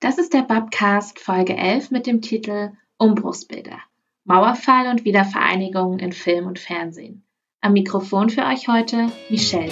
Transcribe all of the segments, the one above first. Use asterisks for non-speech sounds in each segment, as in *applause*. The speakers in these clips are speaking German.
Das ist der Babcast Folge 11 mit dem Titel Umbruchsbilder. Mauerfall und Wiedervereinigung in Film und Fernsehen. Am Mikrofon für euch heute Michelle.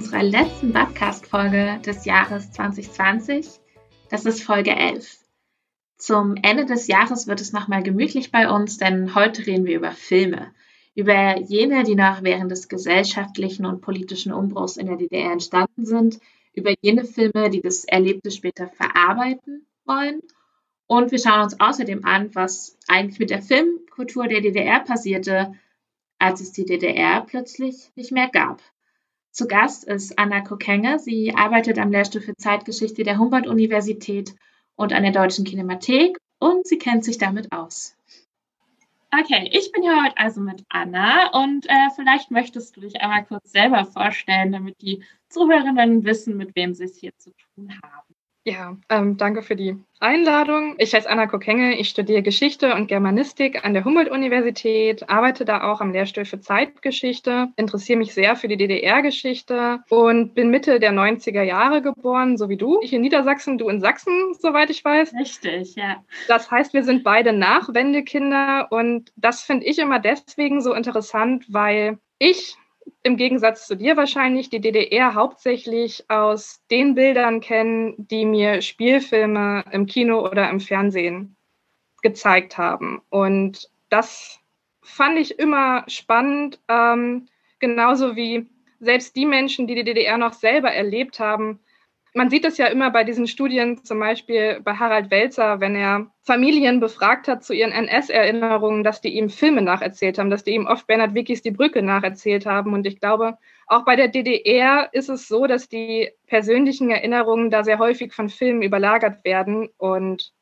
Unserer letzten Podcast-Folge des Jahres 2020. Das ist Folge 11. Zum Ende des Jahres wird es nochmal gemütlich bei uns, denn heute reden wir über Filme. Über jene, die noch während des gesellschaftlichen und politischen Umbruchs in der DDR entstanden sind. Über jene Filme, die das Erlebte später verarbeiten wollen. Und wir schauen uns außerdem an, was eigentlich mit der Filmkultur der DDR passierte, als es die DDR plötzlich nicht mehr gab. Zu Gast ist Anna Kokenge. Sie arbeitet am Lehrstuhl für Zeitgeschichte der Humboldt-Universität und an der Deutschen Kinemathek und sie kennt sich damit aus. Okay, ich bin hier heute also mit Anna und äh, vielleicht möchtest du dich einmal kurz selber vorstellen, damit die Zuhörerinnen wissen, mit wem sie es hier zu tun haben. Ja, ähm, danke für die Einladung. Ich heiße Anna Kokenge, ich studiere Geschichte und Germanistik an der Humboldt-Universität, arbeite da auch am Lehrstuhl für Zeitgeschichte, interessiere mich sehr für die DDR-Geschichte und bin Mitte der 90er Jahre geboren, so wie du. Ich in Niedersachsen, du in Sachsen, soweit ich weiß. Richtig, ja. Das heißt, wir sind beide Nachwendekinder und das finde ich immer deswegen so interessant, weil ich im Gegensatz zu dir wahrscheinlich die DDR hauptsächlich aus den Bildern kennen, die mir Spielfilme im Kino oder im Fernsehen gezeigt haben. Und das fand ich immer spannend, ähm, genauso wie selbst die Menschen, die die DDR noch selber erlebt haben, man sieht es ja immer bei diesen Studien, zum Beispiel bei Harald Welzer, wenn er Familien befragt hat zu ihren NS-Erinnerungen, dass die ihm Filme nacherzählt haben, dass die ihm oft Bernhard Wickis Die Brücke nacherzählt haben. Und ich glaube, auch bei der DDR ist es so, dass die persönlichen Erinnerungen da sehr häufig von Filmen überlagert werden. Und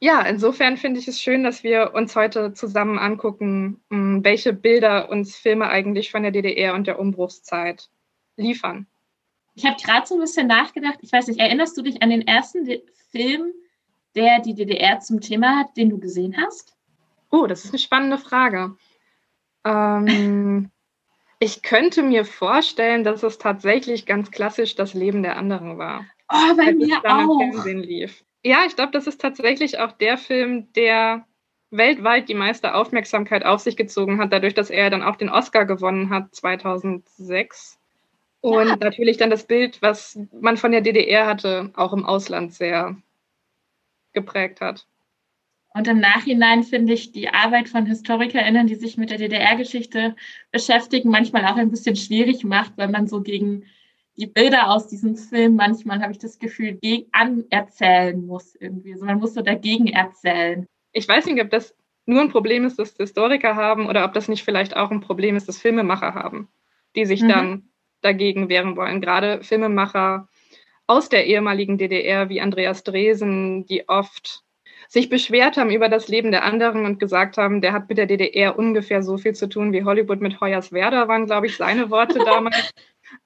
ja, insofern finde ich es schön, dass wir uns heute zusammen angucken, hm, welche Bilder uns Filme eigentlich von der DDR und der Umbruchszeit liefern. Ich habe gerade so ein bisschen nachgedacht. Ich weiß nicht, erinnerst du dich an den ersten Film, der die DDR zum Thema hat, den du gesehen hast? Oh, das ist eine spannende Frage. Ähm, *laughs* ich könnte mir vorstellen, dass es tatsächlich ganz klassisch das Leben der anderen war. Oh, bei mir auch. Ja, ich glaube, das ist tatsächlich auch der Film, der weltweit die meiste Aufmerksamkeit auf sich gezogen hat, dadurch, dass er dann auch den Oscar gewonnen hat 2006. Und ja. natürlich dann das Bild, was man von der DDR hatte, auch im Ausland sehr geprägt hat. Und im Nachhinein finde ich die Arbeit von HistorikerInnen, die sich mit der DDR-Geschichte beschäftigen, manchmal auch ein bisschen schwierig macht, weil man so gegen die Bilder aus diesem Film manchmal, habe ich das Gefühl, gegen anerzählen muss irgendwie. Also man muss so dagegen erzählen. Ich weiß nicht, ob das nur ein Problem ist, das Historiker haben oder ob das nicht vielleicht auch ein Problem ist, das Filmemacher haben, die sich mhm. dann dagegen wehren wollen. Gerade Filmemacher aus der ehemaligen DDR wie Andreas Dresen, die oft sich beschwert haben über das Leben der anderen und gesagt haben, der hat mit der DDR ungefähr so viel zu tun wie Hollywood mit Hoyerswerda, waren, glaube ich, seine Worte *laughs* damals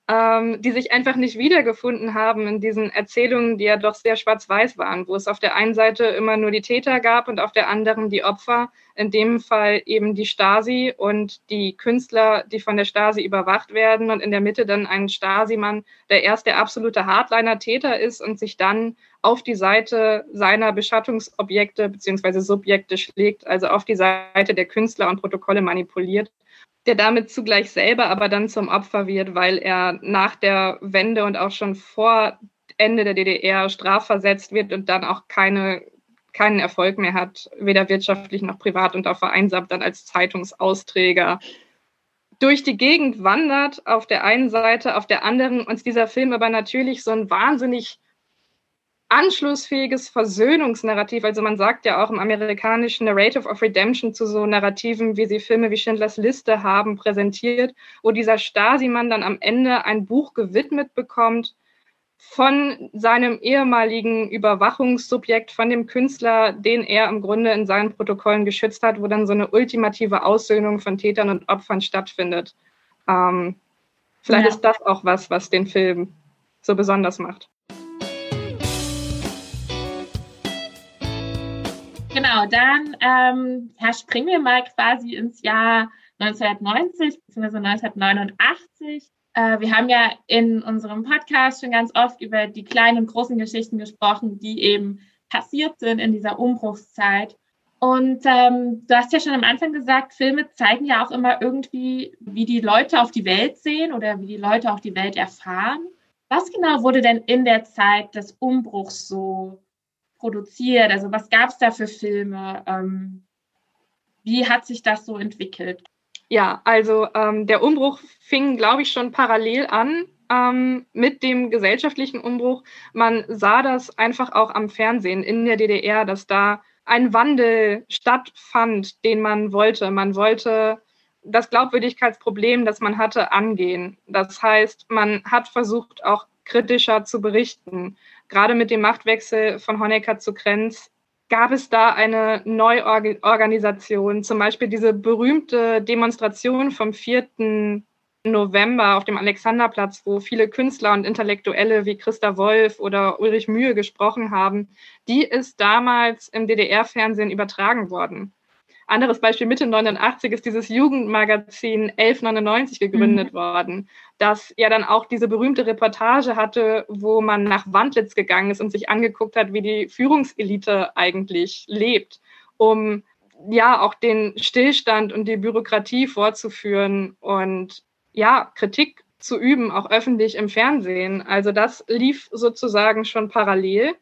ähm, die sich einfach nicht wiedergefunden haben in diesen Erzählungen, die ja doch sehr schwarz-weiß waren, wo es auf der einen Seite immer nur die Täter gab und auf der anderen die Opfer, in dem Fall eben die Stasi und die Künstler, die von der Stasi überwacht werden und in der Mitte dann ein Stasi-Mann, der erst der absolute Hardliner-Täter ist und sich dann auf die Seite seiner Beschattungsobjekte beziehungsweise Subjekte schlägt, also auf die Seite der Künstler und Protokolle manipuliert der damit zugleich selber aber dann zum Opfer wird, weil er nach der Wende und auch schon vor Ende der DDR strafversetzt wird und dann auch keine, keinen Erfolg mehr hat, weder wirtschaftlich noch privat und auch vereinsamt dann als Zeitungsausträger durch die Gegend wandert auf der einen Seite, auf der anderen. Uns dieser Film aber natürlich so ein wahnsinnig anschlussfähiges Versöhnungsnarrativ. Also man sagt ja auch im amerikanischen Narrative of Redemption zu so Narrativen, wie sie Filme wie Schindlers Liste haben, präsentiert, wo dieser Stasi-Mann dann am Ende ein Buch gewidmet bekommt von seinem ehemaligen Überwachungssubjekt, von dem Künstler, den er im Grunde in seinen Protokollen geschützt hat, wo dann so eine ultimative Aussöhnung von Tätern und Opfern stattfindet. Ähm, vielleicht ja. ist das auch was, was den Film so besonders macht. Genau, dann ähm, ja, springen wir mal quasi ins Jahr 1990 bzw. 1989. Äh, wir haben ja in unserem Podcast schon ganz oft über die kleinen und großen Geschichten gesprochen, die eben passiert sind in dieser Umbruchszeit. Und ähm, du hast ja schon am Anfang gesagt, Filme zeigen ja auch immer irgendwie, wie die Leute auf die Welt sehen oder wie die Leute auch die Welt erfahren. Was genau wurde denn in der Zeit des Umbruchs so produziert? Also was gab es da für Filme? Ähm, wie hat sich das so entwickelt? Ja, also ähm, der Umbruch fing, glaube ich, schon parallel an ähm, mit dem gesellschaftlichen Umbruch. Man sah das einfach auch am Fernsehen in der DDR, dass da ein Wandel stattfand, den man wollte. Man wollte das Glaubwürdigkeitsproblem, das man hatte, angehen. Das heißt, man hat versucht, auch kritischer zu berichten. Gerade mit dem Machtwechsel von Honecker zu Krenz gab es da eine Neuorganisation, zum Beispiel diese berühmte Demonstration vom 4. November auf dem Alexanderplatz, wo viele Künstler und Intellektuelle wie Christa Wolf oder Ulrich Mühe gesprochen haben, die ist damals im DDR-Fernsehen übertragen worden. Anderes Beispiel, Mitte 89 ist dieses Jugendmagazin 1199 gegründet mhm. worden, das ja dann auch diese berühmte Reportage hatte, wo man nach Wandlitz gegangen ist und sich angeguckt hat, wie die Führungselite eigentlich lebt, um ja auch den Stillstand und die Bürokratie vorzuführen und ja, Kritik zu üben, auch öffentlich im Fernsehen. Also das lief sozusagen schon parallel.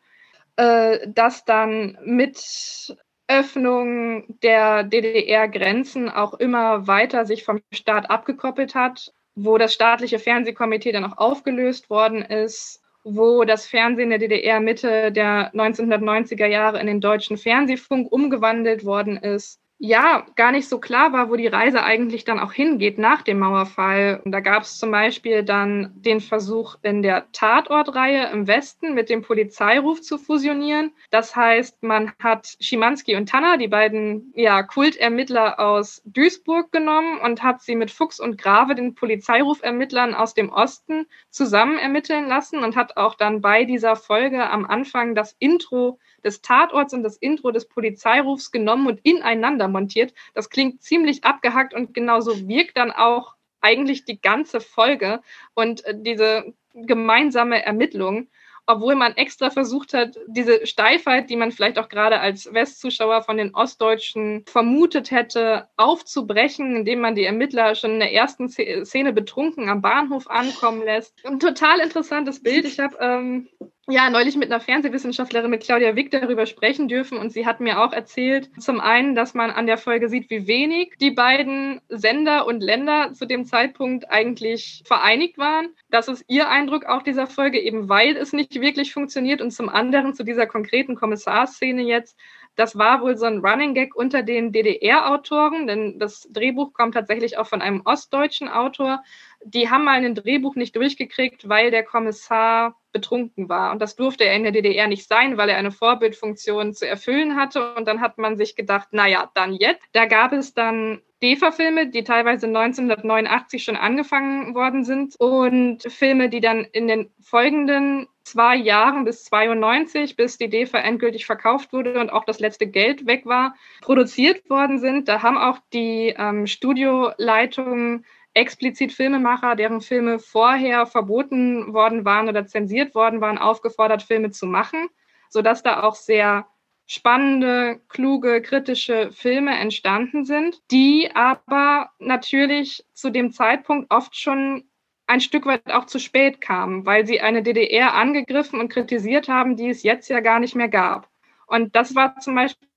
Äh, das dann mit Öffnung der DDR-Grenzen auch immer weiter sich vom Staat abgekoppelt hat, wo das staatliche Fernsehkomitee dann auch aufgelöst worden ist, wo das Fernsehen der DDR Mitte der 1990er Jahre in den deutschen Fernsehfunk umgewandelt worden ist ja gar nicht so klar war, wo die Reise eigentlich dann auch hingeht nach dem Mauerfall. Und da gab es zum Beispiel dann den Versuch in der Tatortreihe im Westen mit dem Polizeiruf zu fusionieren. Das heißt, man hat Schimanski und Tanner, die beiden ja, Kultermittler aus Duisburg genommen und hat sie mit Fuchs und Grave, den Polizeirufermittlern aus dem Osten, zusammen ermitteln lassen und hat auch dann bei dieser Folge am Anfang das Intro des Tatorts und das Intro des Polizeirufs genommen und ineinander montiert. Das klingt ziemlich abgehackt und genauso wirkt dann auch eigentlich die ganze Folge und äh, diese gemeinsame Ermittlung obwohl man extra versucht hat, diese Steifheit, die man vielleicht auch gerade als Westzuschauer von den Ostdeutschen vermutet hätte, aufzubrechen, indem man die Ermittler schon in der ersten Szene betrunken am Bahnhof ankommen lässt. Ein total interessantes Bild. Ich habe ähm, ja neulich mit einer Fernsehwissenschaftlerin, mit Claudia Wick, darüber sprechen dürfen und sie hat mir auch erzählt, zum einen, dass man an der Folge sieht, wie wenig die beiden Sender und Länder zu dem Zeitpunkt eigentlich vereinigt waren. Das ist ihr Eindruck auch dieser Folge, eben weil es nicht wirklich funktioniert und zum anderen zu dieser konkreten Kommissarszene jetzt, das war wohl so ein Running Gag unter den DDR-Autoren, denn das Drehbuch kommt tatsächlich auch von einem ostdeutschen Autor. Die haben mal ein Drehbuch nicht durchgekriegt, weil der Kommissar betrunken war. Und das durfte er in der DDR nicht sein, weil er eine Vorbildfunktion zu erfüllen hatte. Und dann hat man sich gedacht, naja, dann jetzt. Da gab es dann DEFA-Filme, die teilweise 1989 schon angefangen worden sind und Filme, die dann in den folgenden zwei Jahren bis 92, bis die DEFA endgültig verkauft wurde und auch das letzte Geld weg war, produziert worden sind. Da haben auch die ähm, Studioleitungen explizit Filmemacher, deren Filme vorher verboten worden waren oder zensiert worden waren, aufgefordert, Filme zu machen, sodass da auch sehr spannende, kluge, kritische Filme entstanden sind, die aber natürlich zu dem Zeitpunkt oft schon ein Stück weit auch zu spät kamen, weil sie eine DDR angegriffen und kritisiert haben, die es jetzt ja gar nicht mehr gab. Und das war zum Beispiel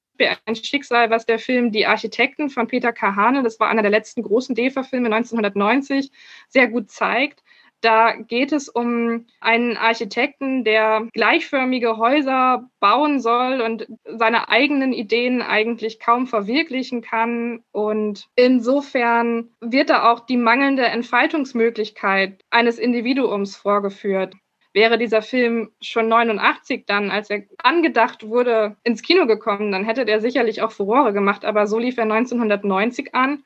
ein Schicksal, was der Film Die Architekten von Peter Kahane, das war einer der letzten großen DEFA-Filme 1990, sehr gut zeigt. Da geht es um einen Architekten, der gleichförmige Häuser bauen soll und seine eigenen Ideen eigentlich kaum verwirklichen kann. Und insofern wird da auch die mangelnde Entfaltungsmöglichkeit eines Individuums vorgeführt. Wäre dieser Film schon 89 dann, als er angedacht wurde, ins Kino gekommen, dann hätte der sicherlich auch Furore gemacht. Aber so lief er 1990 an.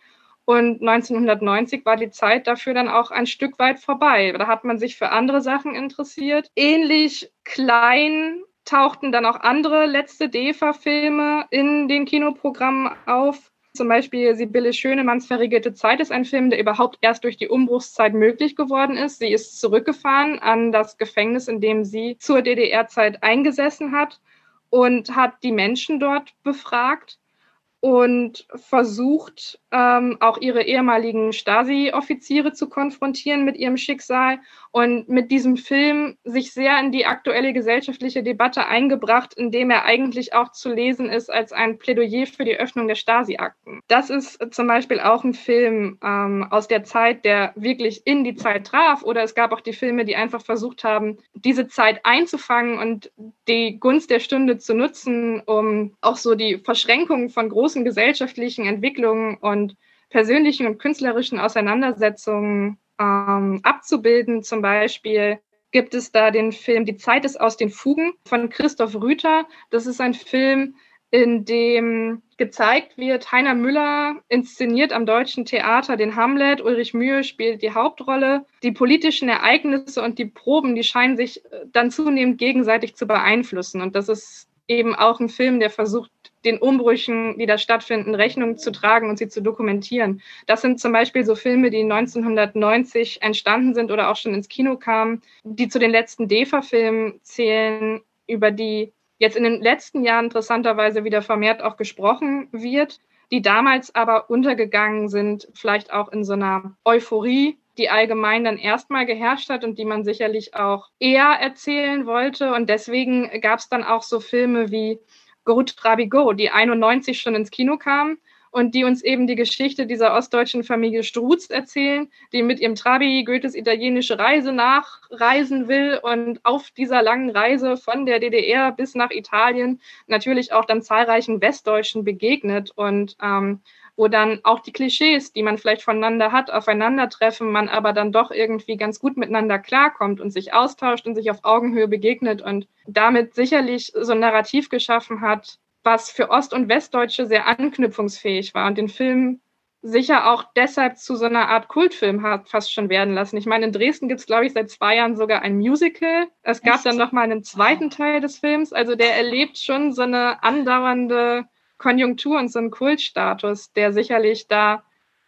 Und 1990 war die Zeit dafür dann auch ein Stück weit vorbei. Da hat man sich für andere Sachen interessiert. Ähnlich klein tauchten dann auch andere letzte DEFA-Filme in den Kinoprogrammen auf. Zum Beispiel Sibylle Schönemanns Verriegelte Zeit ist ein Film, der überhaupt erst durch die Umbruchszeit möglich geworden ist. Sie ist zurückgefahren an das Gefängnis, in dem sie zur DDR-Zeit eingesessen hat und hat die Menschen dort befragt und versucht ähm, auch ihre ehemaligen Stasi-Offiziere zu konfrontieren mit ihrem Schicksal und mit diesem Film sich sehr in die aktuelle gesellschaftliche Debatte eingebracht, indem er eigentlich auch zu lesen ist als ein Plädoyer für die Öffnung der Stasi-Akten. Das ist zum Beispiel auch ein Film ähm, aus der Zeit, der wirklich in die Zeit traf oder es gab auch die Filme, die einfach versucht haben, diese Zeit einzufangen und die Gunst der Stunde zu nutzen, um auch so die Verschränkungen von großen gesellschaftlichen Entwicklungen und persönlichen und künstlerischen Auseinandersetzungen ähm, abzubilden. Zum Beispiel gibt es da den Film Die Zeit ist aus den Fugen von Christoph Rüther. Das ist ein Film, in dem gezeigt wird, Heiner Müller inszeniert am Deutschen Theater den Hamlet, Ulrich Mühe spielt die Hauptrolle. Die politischen Ereignisse und die Proben, die scheinen sich äh, dann zunehmend gegenseitig zu beeinflussen. Und das ist eben auch ein Film, der versucht, den Umbrüchen, die da stattfinden, Rechnung zu tragen und sie zu dokumentieren. Das sind zum Beispiel so Filme, die 1990 entstanden sind oder auch schon ins Kino kamen, die zu den letzten DEFA-Filmen zählen, über die jetzt in den letzten Jahren interessanterweise wieder vermehrt auch gesprochen wird, die damals aber untergegangen sind, vielleicht auch in so einer Euphorie, die allgemein dann erstmal geherrscht hat und die man sicherlich auch eher erzählen wollte. Und deswegen gab es dann auch so Filme wie Gorut Go, die 91 schon ins Kino kamen und die uns eben die Geschichte dieser ostdeutschen Familie Struz erzählen, die mit ihrem Trabi Goethes italienische Reise nachreisen will und auf dieser langen Reise von der DDR bis nach Italien natürlich auch dann zahlreichen Westdeutschen begegnet und ähm, wo dann auch die Klischees, die man vielleicht voneinander hat, aufeinandertreffen, man aber dann doch irgendwie ganz gut miteinander klarkommt und sich austauscht und sich auf Augenhöhe begegnet und damit sicherlich so ein Narrativ geschaffen hat, was für Ost- und Westdeutsche sehr anknüpfungsfähig war und den Film sicher auch deshalb zu so einer Art Kultfilm hat fast schon werden lassen. Ich meine, in Dresden gibt es, glaube ich, seit zwei Jahren sogar ein Musical. Es gab Echt? dann noch mal einen zweiten Teil des Films. Also der erlebt schon so eine andauernde Konjunktur und so einen Kultstatus, der sicherlich da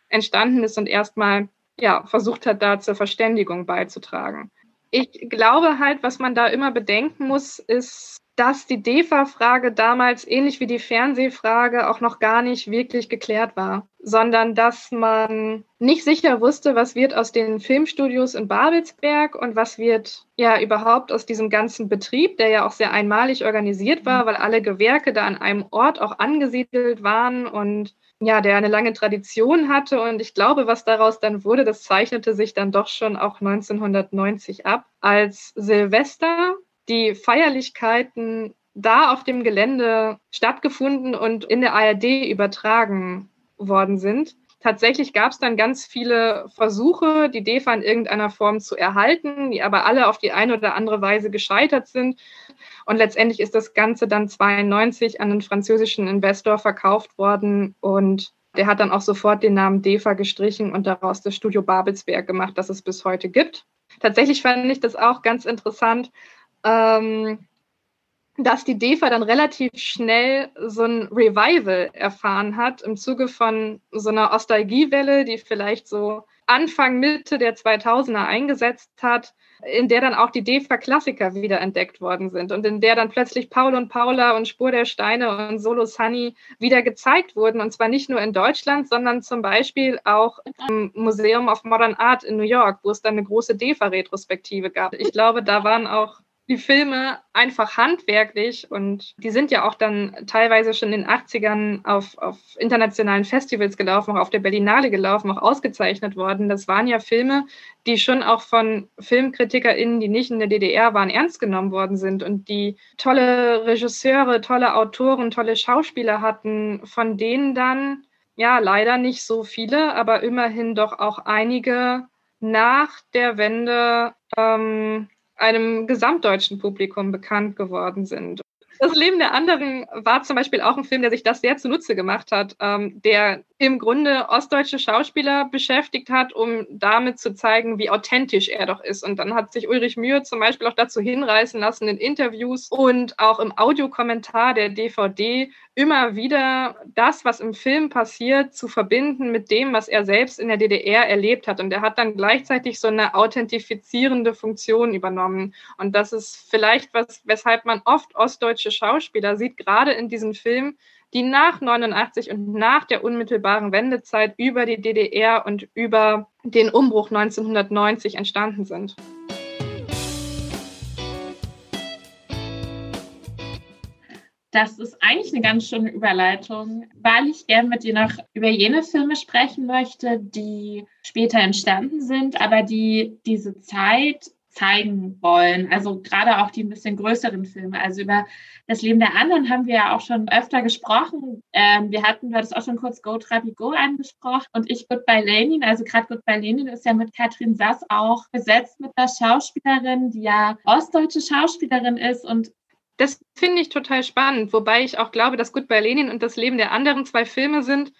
entstanden ist und erstmal ja, versucht hat, da zur Verständigung beizutragen. Ich glaube halt, was man da immer bedenken muss, ist, dass die DEFA-Frage damals ähnlich wie die Fernsehfrage auch noch gar nicht wirklich geklärt war, sondern dass man nicht sicher wusste, was wird aus den Filmstudios in Babelsberg und was wird ja überhaupt aus diesem ganzen Betrieb, der ja auch sehr einmalig organisiert war, weil alle Gewerke da an einem Ort auch angesiedelt waren und ja, der eine lange Tradition hatte. Und ich glaube, was daraus dann wurde, das zeichnete sich dann doch schon auch 1990 ab, als Silvester die Feierlichkeiten da auf dem Gelände stattgefunden und in der ARD übertragen worden sind. Tatsächlich gab es dann ganz viele Versuche, die DEFA in irgendeiner Form zu erhalten, die aber alle auf die eine oder andere Weise gescheitert sind. Und letztendlich ist das Ganze dann 92 an einen französischen Investor verkauft worden und der hat dann auch sofort den Namen DEFA gestrichen und daraus das Studio Babelsberg gemacht, das es bis heute gibt. Tatsächlich fand ich das auch ganz interessant, ähm, dass die DEFA dann relativ schnell so ein Revival erfahren hat im Zuge von so einer Ostalgiewelle, die vielleicht so Anfang, Mitte der 2000er eingesetzt hat, in der dann auch die DEFA-Klassiker wieder entdeckt worden sind und in der dann plötzlich Paul und Paula und Spur der Steine und Solo Sunny wieder gezeigt wurden und zwar nicht nur in Deutschland, sondern zum Beispiel auch im Museum of Modern Art in New York, wo es dann eine große DEFA-Retrospektive gab. Ich glaube, da waren auch die Filme einfach handwerklich und die sind ja auch dann teilweise schon in den 80ern auf, auf internationalen Festivals gelaufen, auch auf der Berlinale gelaufen, auch ausgezeichnet worden. Das waren ja Filme, die schon auch von FilmkritikerInnen, die nicht in der DDR waren, ernst genommen worden sind und die tolle Regisseure, tolle Autoren, tolle Schauspieler hatten, von denen dann ja leider nicht so viele, aber immerhin doch auch einige nach der Wende ähm, einem gesamtdeutschen Publikum bekannt geworden sind. Das Leben der anderen war zum Beispiel auch ein Film, der sich das sehr zunutze gemacht hat, ähm, der im Grunde ostdeutsche Schauspieler beschäftigt hat, um damit zu zeigen, wie authentisch er doch ist. Und dann hat sich Ulrich Mühe zum Beispiel auch dazu hinreißen lassen, in Interviews und auch im Audiokommentar der DVD immer wieder das, was im Film passiert, zu verbinden mit dem, was er selbst in der DDR erlebt hat. Und er hat dann gleichzeitig so eine authentifizierende Funktion übernommen. Und das ist vielleicht was, weshalb man oft ostdeutsche Schauspieler sieht, gerade in diesem Film, die nach 89 und nach der unmittelbaren Wendezeit über die DDR und über den Umbruch 1990 entstanden sind. Das ist eigentlich eine ganz schöne Überleitung, weil ich gerne mit dir noch über jene Filme sprechen möchte, die später entstanden sind, aber die diese Zeit zeigen wollen. Also gerade auch die ein bisschen größeren Filme. Also über das Leben der anderen haben wir ja auch schon öfter gesprochen. Ähm, wir hatten, du hattest auch schon kurz Go Trabi Go angesprochen und ich Goodbye Lenin. Also gerade Goodbye Lenin ist ja mit Katrin Sass auch besetzt mit einer Schauspielerin, die ja ostdeutsche Schauspielerin ist und das finde ich total spannend, wobei ich auch glaube, dass Goodbye Lenin und das Leben der anderen zwei Filme sind,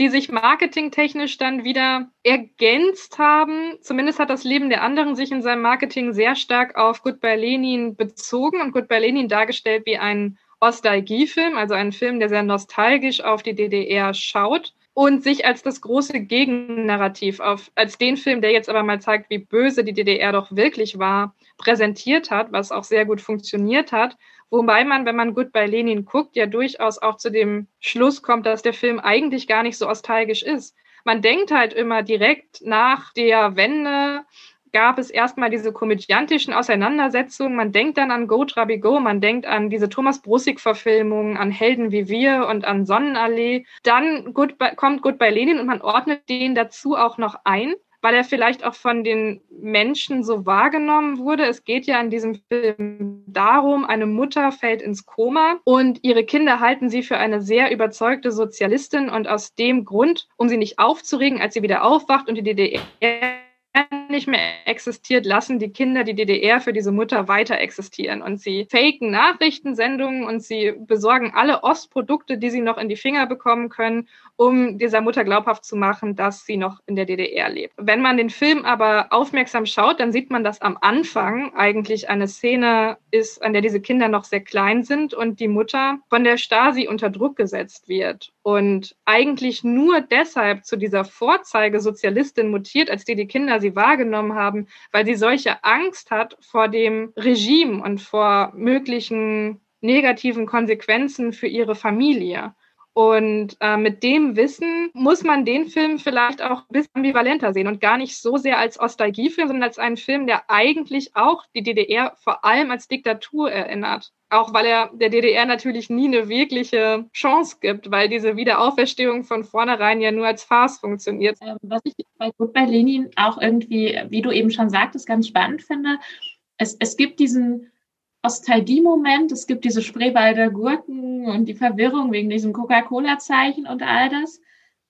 die sich marketingtechnisch dann wieder ergänzt haben. Zumindest hat das Leben der anderen sich in seinem Marketing sehr stark auf Goodbye Lenin bezogen und Goodbye Lenin dargestellt wie ein Ostalgiefilm, also ein Film, der sehr nostalgisch auf die DDR schaut und sich als das große Gegennarrativ auf, als den Film, der jetzt aber mal zeigt, wie böse die DDR doch wirklich war, präsentiert hat, was auch sehr gut funktioniert hat. Wobei man, wenn man bei Lenin guckt, ja durchaus auch zu dem Schluss kommt, dass der Film eigentlich gar nicht so nostalgisch ist. Man denkt halt immer direkt nach der Wende gab es erstmal diese komödiantischen Auseinandersetzungen. Man denkt dann an Go Trabi Go, man denkt an diese Thomas Brussig-Verfilmungen, an Helden wie wir und an Sonnenallee. Dann gut, kommt bei Lenin und man ordnet den dazu auch noch ein weil er vielleicht auch von den Menschen so wahrgenommen wurde. Es geht ja in diesem Film darum, eine Mutter fällt ins Koma und ihre Kinder halten sie für eine sehr überzeugte Sozialistin und aus dem Grund, um sie nicht aufzuregen, als sie wieder aufwacht und die DDR nicht mehr existiert, lassen die Kinder die DDR für diese Mutter weiter existieren. Und sie faken Nachrichtensendungen und sie besorgen alle Ostprodukte, die sie noch in die Finger bekommen können, um dieser Mutter glaubhaft zu machen, dass sie noch in der DDR lebt. Wenn man den Film aber aufmerksam schaut, dann sieht man, dass am Anfang eigentlich eine Szene ist, an der diese Kinder noch sehr klein sind und die Mutter von der Stasi unter Druck gesetzt wird und eigentlich nur deshalb zu dieser Vorzeigesozialistin mutiert, als die die Kinder sie wahrgenommen haben, weil sie solche Angst hat vor dem Regime und vor möglichen negativen Konsequenzen für ihre Familie. Und äh, mit dem Wissen muss man den Film vielleicht auch ein bisschen ambivalenter sehen und gar nicht so sehr als Ostalgiefilm, sondern als einen Film, der eigentlich auch die DDR vor allem als Diktatur erinnert. Auch weil er der DDR natürlich nie eine wirkliche Chance gibt, weil diese Wiederauferstehung von vornherein ja nur als Farce funktioniert. Ähm, was ich bei Gut bei Lenin auch irgendwie, wie du eben schon sagtest, ganz spannend finde, es, es gibt diesen Nostalgie-Moment. Es gibt diese Spreewalder Gurken und die Verwirrung wegen diesem Coca-Cola-Zeichen und all das.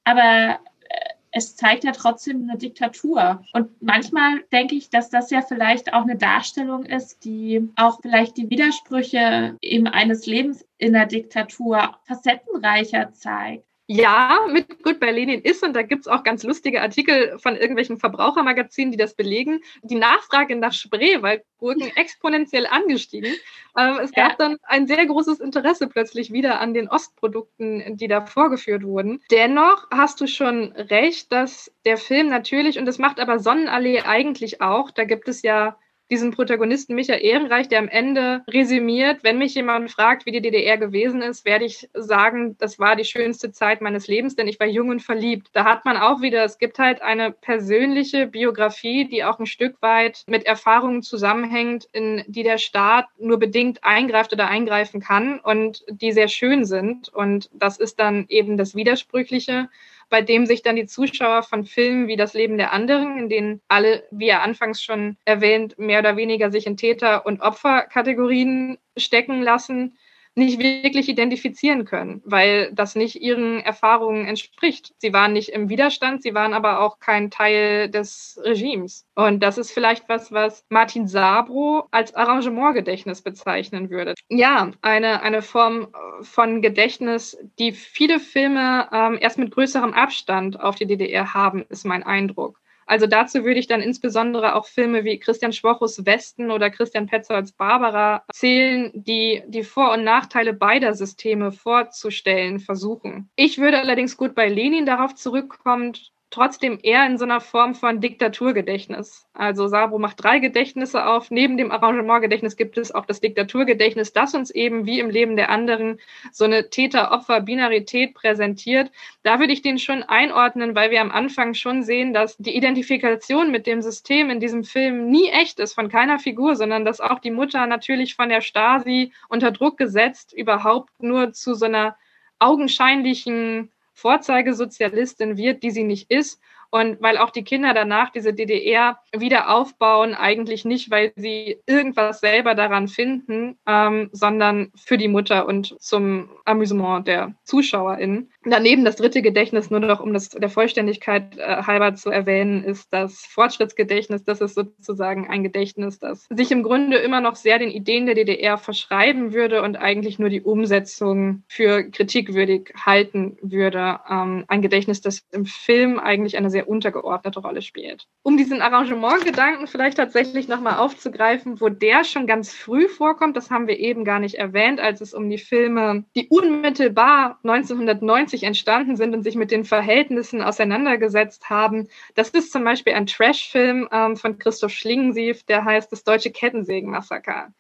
Aber äh, es zeigt ja trotzdem eine Diktatur. Und manchmal denke ich, dass das ja vielleicht auch eine Darstellung ist, die auch vielleicht die Widersprüche eben eines Lebens in der Diktatur facettenreicher zeigt. Ja, mit Good by Lenin ist, und da gibt es auch ganz lustige Artikel von irgendwelchen Verbrauchermagazinen, die das belegen, die Nachfrage nach Spreewaldgurken exponentiell angestiegen. Ähm, es gab ja. dann ein sehr großes Interesse plötzlich wieder an den Ostprodukten, die da vorgeführt wurden. Dennoch hast du schon recht, dass der Film natürlich, und das macht aber Sonnenallee eigentlich auch, da gibt es ja diesen Protagonisten Michael Ehrenreich, der am Ende resümiert, wenn mich jemand fragt, wie die DDR gewesen ist, werde ich sagen, das war die schönste Zeit meines Lebens, denn ich war jung und verliebt. Da hat man auch wieder, es gibt halt eine persönliche Biografie, die auch ein Stück weit mit Erfahrungen zusammenhängt, in die der Staat nur bedingt eingreift oder eingreifen kann und die sehr schön sind. Und das ist dann eben das Widersprüchliche bei dem sich dann die Zuschauer von Filmen wie Das Leben der anderen, in denen alle, wie er anfangs schon erwähnt, mehr oder weniger sich in Täter- und Opferkategorien stecken lassen, nicht wirklich identifizieren können, weil das nicht ihren Erfahrungen entspricht. Sie waren nicht im Widerstand, sie waren aber auch kein Teil des Regimes. Und das ist vielleicht was, was Martin Sabro als Arrangementgedächtnis bezeichnen würde. Ja, eine, eine Form von Gedächtnis, die viele Filme ähm, erst mit größerem Abstand auf die DDR haben, ist mein Eindruck. Also dazu würde ich dann insbesondere auch Filme wie Christian Schwochus Westen oder Christian Petzolds Barbara zählen, die die Vor- und Nachteile beider Systeme vorzustellen versuchen. Ich würde allerdings gut bei Lenin darauf zurückkommen, trotzdem eher in so einer Form von Diktaturgedächtnis. Also Sabo macht drei Gedächtnisse auf. Neben dem Arrangementgedächtnis gibt es auch das Diktaturgedächtnis, das uns eben wie im Leben der anderen so eine Täter-Opfer-Binarität präsentiert. Da würde ich den schon einordnen, weil wir am Anfang schon sehen, dass die Identifikation mit dem System in diesem Film nie echt ist von keiner Figur, sondern dass auch die Mutter natürlich von der Stasi unter Druck gesetzt überhaupt nur zu so einer augenscheinlichen Vorzeigesozialistin wird, die sie nicht ist und weil auch die Kinder danach diese DDR wieder aufbauen, eigentlich nicht, weil sie irgendwas selber daran finden, ähm, sondern für die Mutter und zum Amüsement der ZuschauerInnen. Daneben das dritte Gedächtnis, nur noch um das der Vollständigkeit äh, halber zu erwähnen, ist das Fortschrittsgedächtnis. Das ist sozusagen ein Gedächtnis, das sich im Grunde immer noch sehr den Ideen der DDR verschreiben würde und eigentlich nur die Umsetzung für kritikwürdig halten würde. Ähm, ein Gedächtnis, das im Film eigentlich eine sehr sehr untergeordnete Rolle spielt. Um diesen Arrangementgedanken vielleicht tatsächlich nochmal aufzugreifen, wo der schon ganz früh vorkommt, das haben wir eben gar nicht erwähnt, als es um die Filme, die unmittelbar 1990 entstanden sind und sich mit den Verhältnissen auseinandergesetzt haben. Das ist zum Beispiel ein Trash-Film ähm, von Christoph Schlingensief, der heißt Das Deutsche Kettensägen-Massaker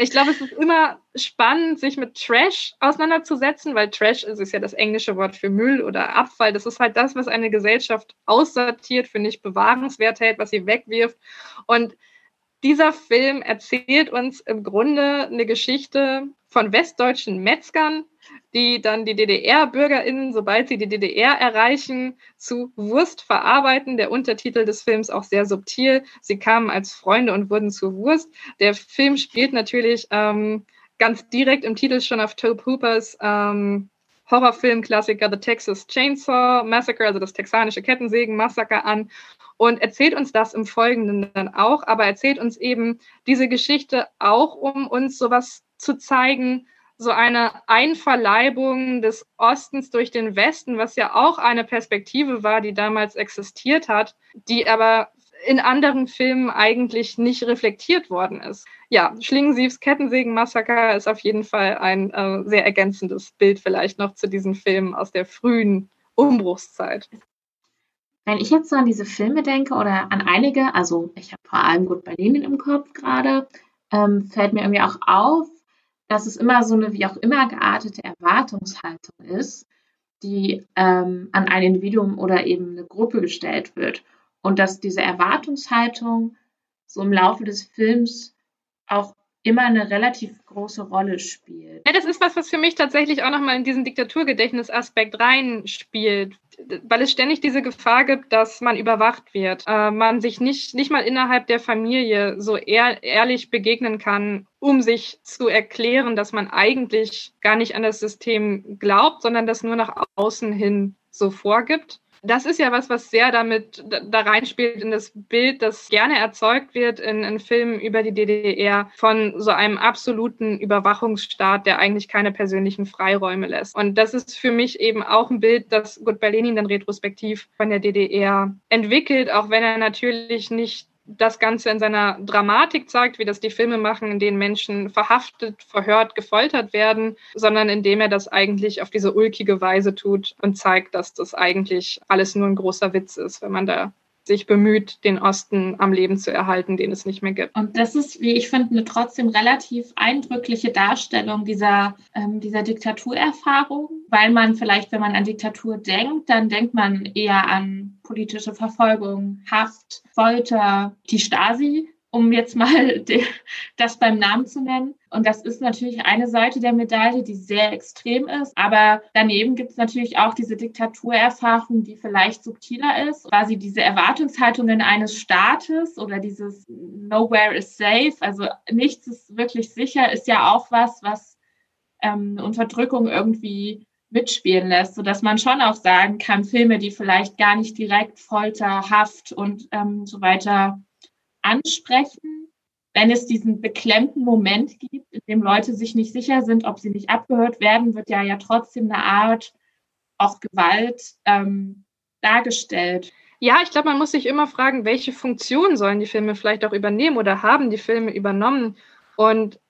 ich glaube, es ist immer spannend, sich mit Trash auseinanderzusetzen, weil Trash ist, ist ja das englische Wort für Müll oder Abfall. Das ist halt das, was eine Gesellschaft aussortiert, für nicht bewahrenswert hält, was sie wegwirft. Und dieser Film erzählt uns im Grunde eine Geschichte von westdeutschen Metzgern, die dann die DDR-BürgerInnen, sobald sie die DDR erreichen, zu Wurst verarbeiten. Der Untertitel des Films auch sehr subtil. Sie kamen als Freunde und wurden zu Wurst. Der Film spielt natürlich ähm, ganz direkt im Titel schon auf Tobe Hoopers ähm, Horrorfilm-Klassiker The Texas Chainsaw Massacre, also das texanische Kettensägen-Massaker an und erzählt uns das im Folgenden dann auch, aber erzählt uns eben diese Geschichte auch, um uns sowas zu zeigen, so eine Einverleibung des Ostens durch den Westen, was ja auch eine Perspektive war, die damals existiert hat, die aber in anderen Filmen eigentlich nicht reflektiert worden ist. Ja, Schlingensiefs Kettensägen-Massaker ist auf jeden Fall ein äh, sehr ergänzendes Bild vielleicht noch zu diesen Filmen aus der frühen Umbruchszeit. Wenn ich jetzt so an diese Filme denke oder an einige, also ich habe vor allem gut denen im Kopf gerade, ähm, fällt mir irgendwie auch auf, dass es immer so eine wie auch immer geartete Erwartungshaltung ist, die ähm, an ein Individuum oder eben eine Gruppe gestellt wird. Und dass diese Erwartungshaltung so im Laufe des Films auch immer eine relativ große Rolle spielt. Ja, das ist was, was für mich tatsächlich auch nochmal in diesen Diktaturgedächtnisaspekt reinspielt, weil es ständig diese Gefahr gibt, dass man überwacht wird, äh, man sich nicht, nicht mal innerhalb der Familie so ehr, ehrlich begegnen kann, um sich zu erklären, dass man eigentlich gar nicht an das System glaubt, sondern das nur nach außen hin so vorgibt. Das ist ja was, was sehr damit da reinspielt in das Bild, das gerne erzeugt wird in, in Filmen über die DDR von so einem absoluten Überwachungsstaat, der eigentlich keine persönlichen Freiräume lässt. Und das ist für mich eben auch ein Bild, das Gut Berlin dann retrospektiv von der DDR entwickelt, auch wenn er natürlich nicht das Ganze in seiner Dramatik zeigt, wie das die Filme machen, in denen Menschen verhaftet, verhört, gefoltert werden, sondern indem er das eigentlich auf diese ulkige Weise tut und zeigt, dass das eigentlich alles nur ein großer Witz ist, wenn man da sich bemüht, den Osten am Leben zu erhalten, den es nicht mehr gibt. Und das ist, wie ich finde, eine trotzdem relativ eindrückliche Darstellung dieser, ähm, dieser Diktaturerfahrung, weil man vielleicht, wenn man an Diktatur denkt, dann denkt man eher an politische Verfolgung, Haft, Folter, die Stasi, um jetzt mal *laughs* das beim Namen zu nennen. Und das ist natürlich eine Seite der Medaille, die sehr extrem ist. Aber daneben gibt es natürlich auch diese Diktaturerfahrung, die vielleicht subtiler ist. Quasi diese Erwartungshaltungen eines Staates oder dieses Nowhere is safe, also nichts ist wirklich sicher, ist ja auch was, was ähm, Unterdrückung irgendwie mitspielen lässt, sodass man schon auch sagen kann, Filme, die vielleicht gar nicht direkt Folter, Haft und ähm, so weiter ansprechen, wenn es diesen beklemmten Moment gibt, in dem Leute sich nicht sicher sind, ob sie nicht abgehört werden, wird ja ja trotzdem eine Art auch Gewalt ähm, dargestellt. Ja, ich glaube, man muss sich immer fragen, welche Funktion sollen die Filme vielleicht auch übernehmen oder haben die Filme übernommen? Und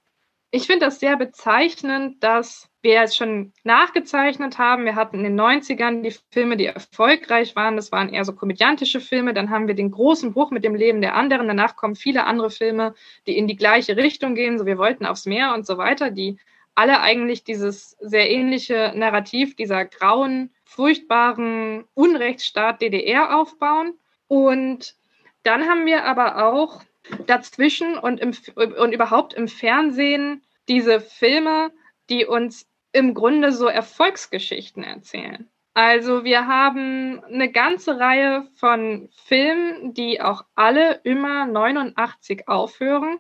ich finde das sehr bezeichnend, dass wir schon nachgezeichnet haben. Wir hatten in den 90ern die Filme, die erfolgreich waren. Das waren eher so komödiantische Filme. Dann haben wir den großen Bruch mit dem Leben der anderen. Danach kommen viele andere Filme, die in die gleiche Richtung gehen. So, wir wollten aufs Meer und so weiter, die alle eigentlich dieses sehr ähnliche Narrativ dieser grauen, furchtbaren Unrechtsstaat DDR aufbauen. Und dann haben wir aber auch dazwischen und, im, und überhaupt im Fernsehen diese Filme, die uns im Grunde so Erfolgsgeschichten erzählen. Also wir haben eine ganze Reihe von Filmen, die auch alle immer 89 aufhören,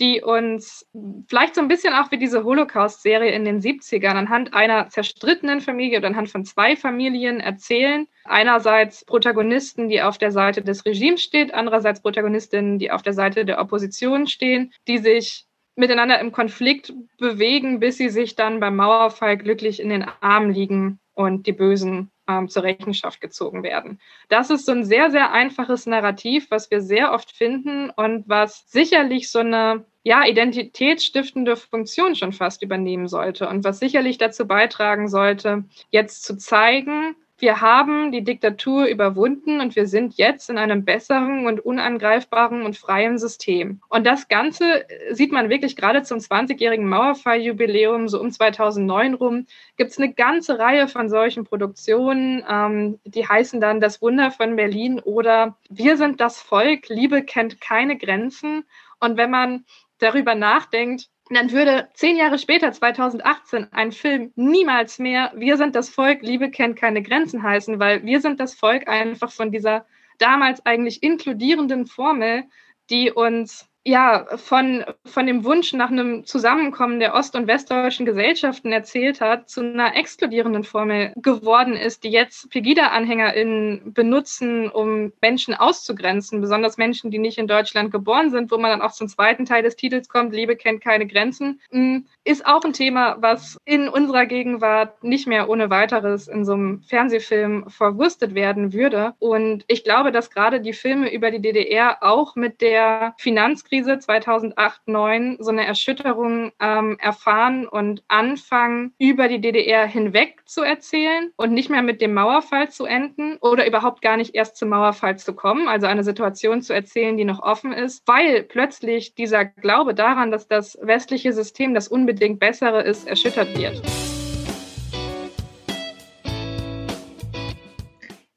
die uns vielleicht so ein bisschen auch wie diese Holocaust-Serie in den 70ern anhand einer zerstrittenen Familie oder anhand von zwei Familien erzählen. Einerseits Protagonisten, die auf der Seite des Regimes stehen, andererseits Protagonistinnen, die auf der Seite der Opposition stehen, die sich miteinander im Konflikt bewegen, bis sie sich dann beim Mauerfall glücklich in den Armen liegen und die Bösen ähm, zur Rechenschaft gezogen werden. Das ist so ein sehr, sehr einfaches Narrativ, was wir sehr oft finden und was sicherlich so eine ja, identitätsstiftende Funktion schon fast übernehmen sollte und was sicherlich dazu beitragen sollte, jetzt zu zeigen, wir haben die Diktatur überwunden und wir sind jetzt in einem besseren und unangreifbaren und freien System. Und das Ganze sieht man wirklich gerade zum 20-jährigen Mauerfalljubiläum, so um 2009 rum, gibt es eine ganze Reihe von solchen Produktionen, ähm, die heißen dann Das Wunder von Berlin oder Wir sind das Volk, Liebe kennt keine Grenzen. Und wenn man darüber nachdenkt, dann würde zehn Jahre später, 2018, ein Film niemals mehr Wir sind das Volk, Liebe kennt keine Grenzen heißen, weil wir sind das Volk einfach von dieser damals eigentlich inkludierenden Formel, die uns ja, von, von dem Wunsch nach einem Zusammenkommen der ost- und westdeutschen Gesellschaften erzählt hat, zu einer exkludierenden Formel geworden ist, die jetzt Pegida-AnhängerInnen benutzen, um Menschen auszugrenzen, besonders Menschen, die nicht in Deutschland geboren sind, wo man dann auch zum zweiten Teil des Titels kommt, Liebe kennt keine Grenzen, hm, ist auch ein Thema, was in unserer Gegenwart nicht mehr ohne weiteres in so einem Fernsehfilm verwurstet werden würde. Und ich glaube, dass gerade die Filme über die DDR auch mit der Finanzkrise Finanzkrise 2008, 2009 so eine Erschütterung ähm, erfahren und anfangen, über die DDR hinweg zu erzählen und nicht mehr mit dem Mauerfall zu enden oder überhaupt gar nicht erst zum Mauerfall zu kommen, also eine Situation zu erzählen, die noch offen ist, weil plötzlich dieser Glaube daran, dass das westliche System das unbedingt bessere ist, erschüttert wird.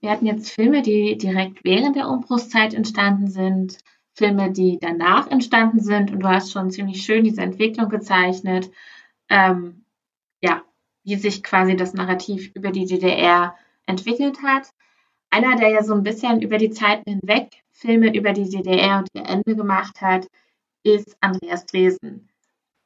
Wir hatten jetzt Filme, die direkt während der Umbruchszeit entstanden sind. Filme, die danach entstanden sind. Und du hast schon ziemlich schön diese Entwicklung gezeichnet. Ähm, ja, wie sich quasi das Narrativ über die DDR entwickelt hat. Einer, der ja so ein bisschen über die Zeiten hinweg Filme über die DDR und ihr Ende gemacht hat, ist Andreas Dresen.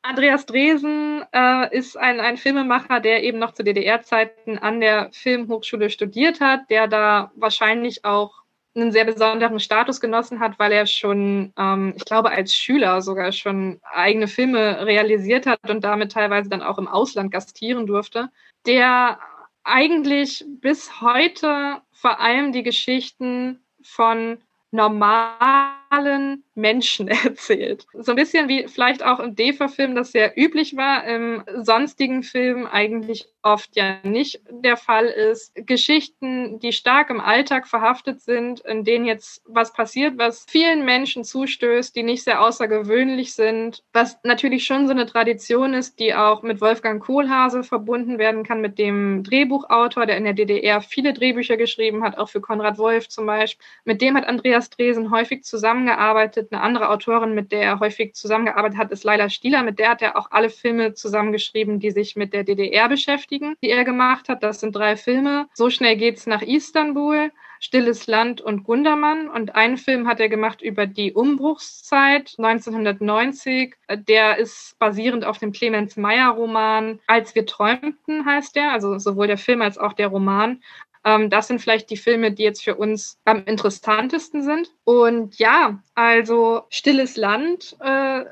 Andreas Dresen äh, ist ein, ein Filmemacher, der eben noch zu DDR-Zeiten an der Filmhochschule studiert hat, der da wahrscheinlich auch einen sehr besonderen Status genossen hat, weil er schon, ähm, ich glaube, als Schüler sogar schon eigene Filme realisiert hat und damit teilweise dann auch im Ausland gastieren durfte, der eigentlich bis heute vor allem die Geschichten von normalen Menschen *laughs* erzählt. So ein bisschen wie vielleicht auch im DEFA-Film das sehr üblich war, im sonstigen Film eigentlich oft ja nicht der Fall ist. Geschichten, die stark im Alltag verhaftet sind, in denen jetzt was passiert, was vielen Menschen zustößt, die nicht sehr außergewöhnlich sind, was natürlich schon so eine Tradition ist, die auch mit Wolfgang Kohlhase verbunden werden kann, mit dem Drehbuchautor, der in der DDR viele Drehbücher geschrieben hat, auch für Konrad Wolf zum Beispiel. Mit dem hat Andreas Dresen häufig zusammengearbeitet eine andere Autorin, mit der er häufig zusammengearbeitet hat, ist Laila Stieler. Mit der hat er auch alle Filme zusammengeschrieben, die sich mit der DDR beschäftigen, die er gemacht hat. Das sind drei Filme. So schnell geht's nach Istanbul. Stilles Land und Gundermann. Und einen Film hat er gemacht über die Umbruchszeit 1990. Der ist basierend auf dem Clemens Meyer Roman Als wir träumten heißt der, also sowohl der Film als auch der Roman. Ähm, das sind vielleicht die Filme, die jetzt für uns am interessantesten sind. Und ja, also Stilles Land äh,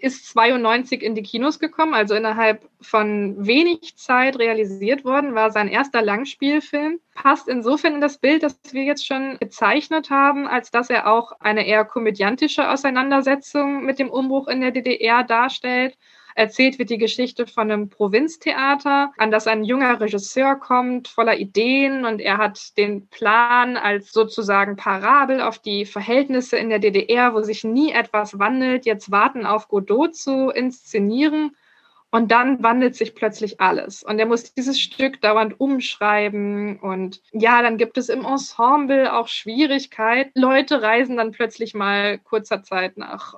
ist 92 in die Kinos gekommen, also innerhalb von wenig Zeit realisiert worden, war sein erster Langspielfilm. Passt insofern in das Bild, das wir jetzt schon gezeichnet haben, als dass er auch eine eher komödiantische Auseinandersetzung mit dem Umbruch in der DDR darstellt Erzählt wird die Geschichte von einem Provinztheater, an das ein junger Regisseur kommt, voller Ideen und er hat den Plan als sozusagen Parabel auf die Verhältnisse in der DDR, wo sich nie etwas wandelt, jetzt warten auf Godot zu inszenieren. Und dann wandelt sich plötzlich alles. Und er muss dieses Stück dauernd umschreiben. Und ja, dann gibt es im Ensemble auch Schwierigkeiten. Leute reisen dann plötzlich mal kurzer Zeit nach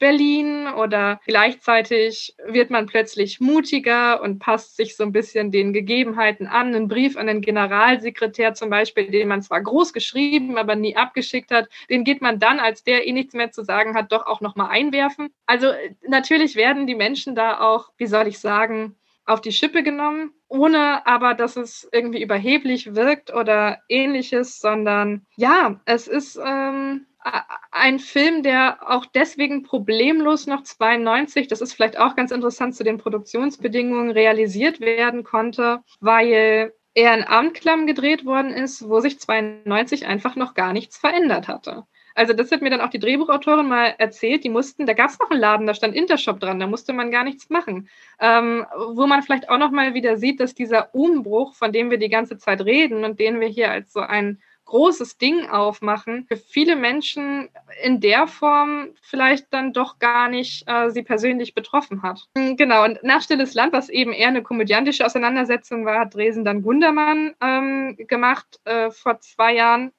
Berlin oder gleichzeitig wird man plötzlich mutiger und passt sich so ein bisschen den Gegebenheiten an. Ein Brief an den Generalsekretär zum Beispiel, den man zwar groß geschrieben, aber nie abgeschickt hat, den geht man dann, als der eh nichts mehr zu sagen hat, doch auch nochmal einwerfen. Also natürlich werden die Menschen da auch, wie soll ich sagen, auf die Schippe genommen, ohne aber, dass es irgendwie überheblich wirkt oder ähnliches, sondern ja, es ist ähm, ein Film, der auch deswegen problemlos noch 92, das ist vielleicht auch ganz interessant zu den Produktionsbedingungen, realisiert werden konnte, weil er in Amtklamm gedreht worden ist, wo sich 92 einfach noch gar nichts verändert hatte. Also das hat mir dann auch die Drehbuchautorin mal erzählt, die mussten, da gab es noch einen Laden, da stand Intershop dran, da musste man gar nichts machen. Ähm, wo man vielleicht auch noch mal wieder sieht, dass dieser Umbruch, von dem wir die ganze Zeit reden und den wir hier als so ein großes Ding aufmachen, für viele Menschen in der Form vielleicht dann doch gar nicht äh, sie persönlich betroffen hat. Hm, genau, und nach Stilles Land, was eben eher eine komödiantische Auseinandersetzung war, hat Dresen dann Gundermann ähm, gemacht äh, vor zwei Jahren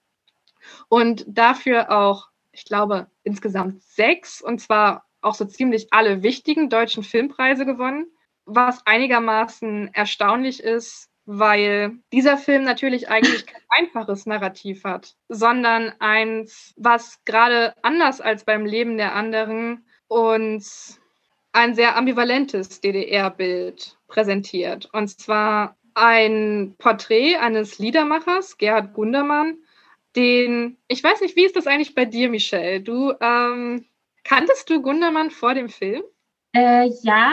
und dafür auch, ich glaube, insgesamt sechs und zwar auch so ziemlich alle wichtigen deutschen Filmpreise gewonnen. Was einigermaßen erstaunlich ist, weil dieser Film natürlich eigentlich kein *laughs* einfaches Narrativ hat, sondern eins, was gerade anders als beim Leben der anderen uns ein sehr ambivalentes DDR-Bild präsentiert. Und zwar ein Porträt eines Liedermachers, Gerhard Gundermann, den, ich weiß nicht, wie ist das eigentlich bei dir, Michelle? Du, ähm, kanntest du Gundermann vor dem Film? Äh, ja,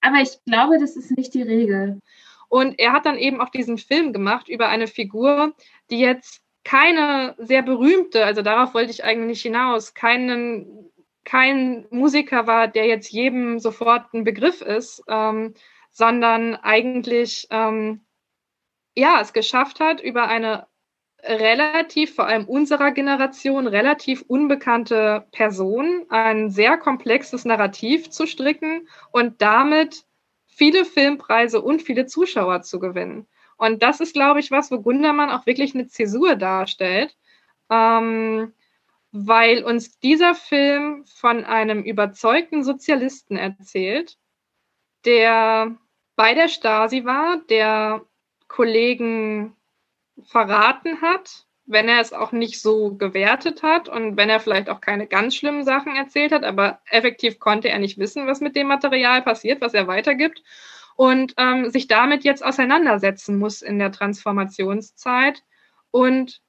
aber ich glaube, das ist nicht die Regel. Und er hat dann eben auch diesen Film gemacht über eine Figur, die jetzt keine sehr berühmte, also darauf wollte ich eigentlich hinaus, keinen, kein Musiker war, der jetzt jedem sofort ein Begriff ist, ähm, sondern eigentlich ähm, ja es geschafft hat, über eine relativ, vor allem unserer Generation, relativ unbekannte Person ein sehr komplexes Narrativ zu stricken und damit viele Filmpreise und viele Zuschauer zu gewinnen. Und das ist, glaube ich, was, wo Gundermann auch wirklich eine Zäsur darstellt, ähm, weil uns dieser Film von einem überzeugten Sozialisten erzählt, der bei der Stasi war, der Kollegen verraten hat, wenn er es auch nicht so gewertet hat und wenn er vielleicht auch keine ganz schlimmen Sachen erzählt hat, aber effektiv konnte er nicht wissen, was mit dem Material passiert, was er weitergibt und ähm, sich damit jetzt auseinandersetzen muss in der Transformationszeit und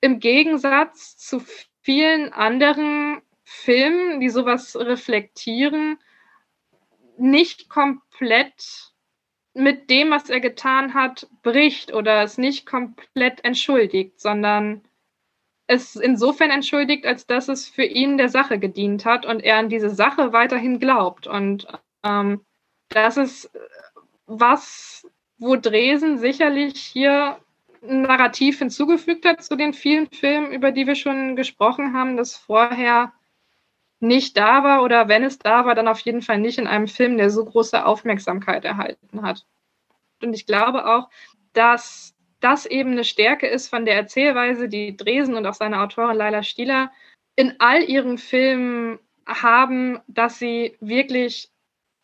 im Gegensatz zu vielen anderen Filmen, die sowas reflektieren, nicht komplett mit dem, was er getan hat, bricht oder es nicht komplett entschuldigt, sondern es insofern entschuldigt, als dass es für ihn der Sache gedient hat und er an diese Sache weiterhin glaubt. Und ähm, das ist was, wo Dresen sicherlich hier ein Narrativ hinzugefügt hat zu den vielen Filmen, über die wir schon gesprochen haben, das vorher nicht da war oder wenn es da war, dann auf jeden Fall nicht in einem Film, der so große Aufmerksamkeit erhalten hat. Und ich glaube auch, dass das eben eine Stärke ist von der Erzählweise, die Dresen und auch seine Autorin Laila Stieler in all ihren Filmen haben, dass sie wirklich